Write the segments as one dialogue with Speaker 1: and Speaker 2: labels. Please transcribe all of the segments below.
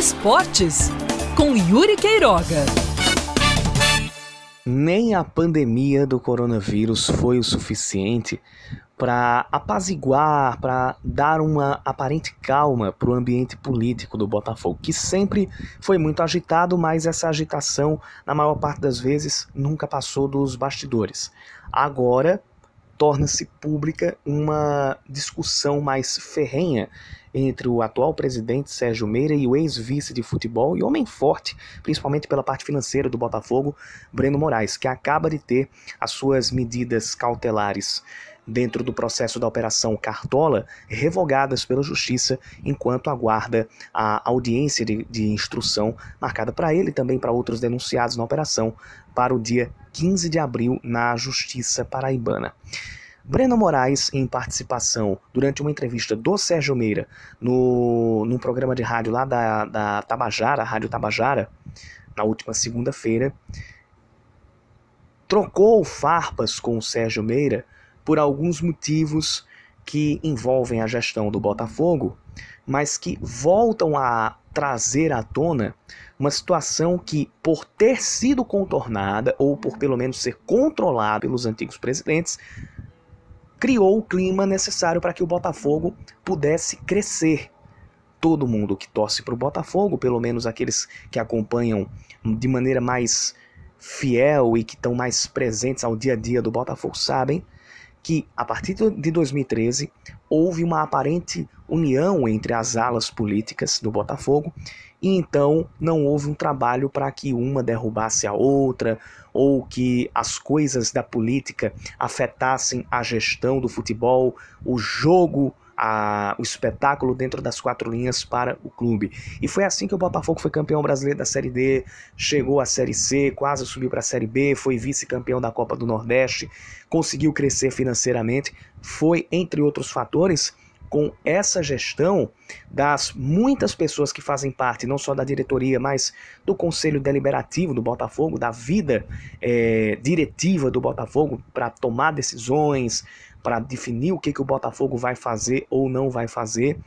Speaker 1: Esportes com Yuri Queiroga.
Speaker 2: Nem a pandemia do coronavírus foi o suficiente para apaziguar, para dar uma aparente calma para o ambiente político do Botafogo, que sempre foi muito agitado, mas essa agitação, na maior parte das vezes, nunca passou dos bastidores. Agora, torna-se pública uma discussão mais ferrenha entre o atual presidente Sérgio Meira e o ex-vice de futebol e homem forte, principalmente pela parte financeira do Botafogo, Breno Moraes, que acaba de ter as suas medidas cautelares dentro do processo da Operação Cartola revogadas pela Justiça enquanto aguarda a audiência de, de instrução marcada para ele e também para outros denunciados na operação para o dia 15 de abril na Justiça Paraibana. Breno Moraes, em participação durante uma entrevista do Sérgio Meira no, programa de rádio lá da, da Tabajara, Rádio Tabajara, na última segunda-feira, trocou farpas com o Sérgio Meira por alguns motivos que envolvem a gestão do Botafogo, mas que voltam a trazer à tona uma situação que, por ter sido contornada, ou por pelo menos ser controlada pelos antigos presidentes, criou o clima necessário para que o Botafogo pudesse crescer. Todo mundo que torce para o Botafogo, pelo menos aqueles que acompanham de maneira mais fiel e que estão mais presentes ao dia a dia do Botafogo, sabem que a partir de 2013 houve uma aparente união entre as alas políticas do Botafogo e então não houve um trabalho para que uma derrubasse a outra ou que as coisas da política afetassem a gestão do futebol, o jogo a, o espetáculo dentro das quatro linhas para o clube. E foi assim que o Botafogo foi campeão brasileiro da Série D, chegou à Série C, quase subiu para a Série B, foi vice-campeão da Copa do Nordeste, conseguiu crescer financeiramente. Foi, entre outros fatores, com essa gestão das muitas pessoas que fazem parte, não só da diretoria, mas do conselho deliberativo do Botafogo, da vida é, diretiva do Botafogo para tomar decisões, para definir o que, que o Botafogo vai fazer ou não vai fazer.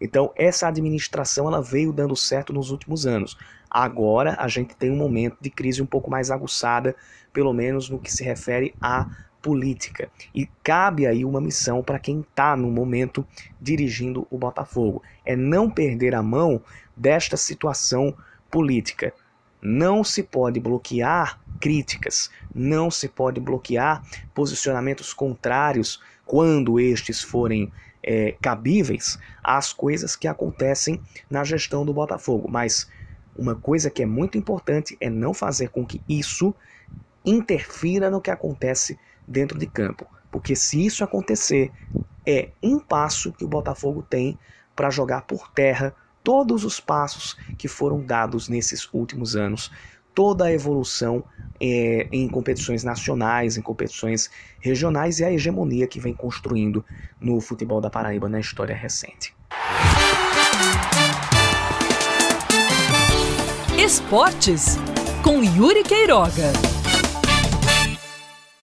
Speaker 2: Então, essa administração ela veio dando certo nos últimos anos. Agora, a gente tem um momento de crise um pouco mais aguçada, pelo menos no que se refere à política. E cabe aí uma missão para quem está no momento dirigindo o Botafogo: é não perder a mão desta situação política. Não se pode bloquear críticas, não se pode bloquear posicionamentos contrários quando estes forem é, cabíveis às coisas que acontecem na gestão do Botafogo. Mas uma coisa que é muito importante é não fazer com que isso interfira no que acontece dentro de campo. Porque se isso acontecer, é um passo que o Botafogo tem para jogar por terra todos os passos que foram dados nesses últimos anos, toda a evolução é, em competições nacionais, em competições regionais e a hegemonia que vem construindo no futebol da Paraíba na história recente.
Speaker 1: Esportes com Yuri Queiroga.